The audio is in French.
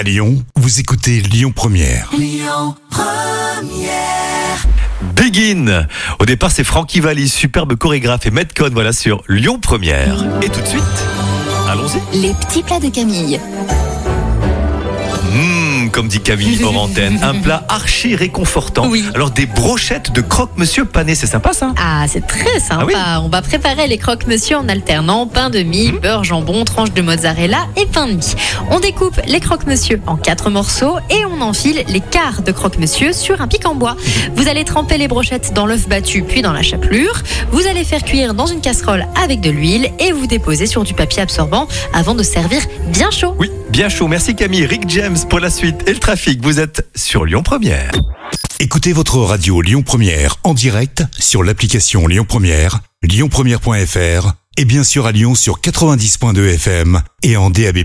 À Lyon, vous écoutez Lyon Première. Begin Au départ, c'est Francky Valli, superbe chorégraphe et Metcon, voilà, sur Lyon Première. Et tout de suite, allons-y. Les petits plats de Camille. Mmh, comme dit Camille hors antenne, un plat archi réconfortant. Oui. Alors des brochettes de croque-monsieur pané, c'est sympa ça? Ah, c'est très sympa. Ah oui On va préparer les croque-monsieur en alternant pain de mie, beurre, jambon, tranche de mozzarella et pain de mie. On découpe les croque-monsieur en quatre morceaux et on enfile les quarts de croque-monsieur sur un pic en bois. Vous allez tremper les brochettes dans l'œuf battu puis dans la chapelure. Vous allez faire cuire dans une casserole avec de l'huile et vous déposer sur du papier absorbant avant de servir bien chaud. Oui, bien chaud. Merci Camille. Rick James pour la suite et le trafic. Vous êtes sur Lyon Première. Écoutez votre radio Lyon Première en direct sur l'application Lyon Première, lyonpremière.fr et bien sûr à Lyon sur 90.2 FM et en DAB+.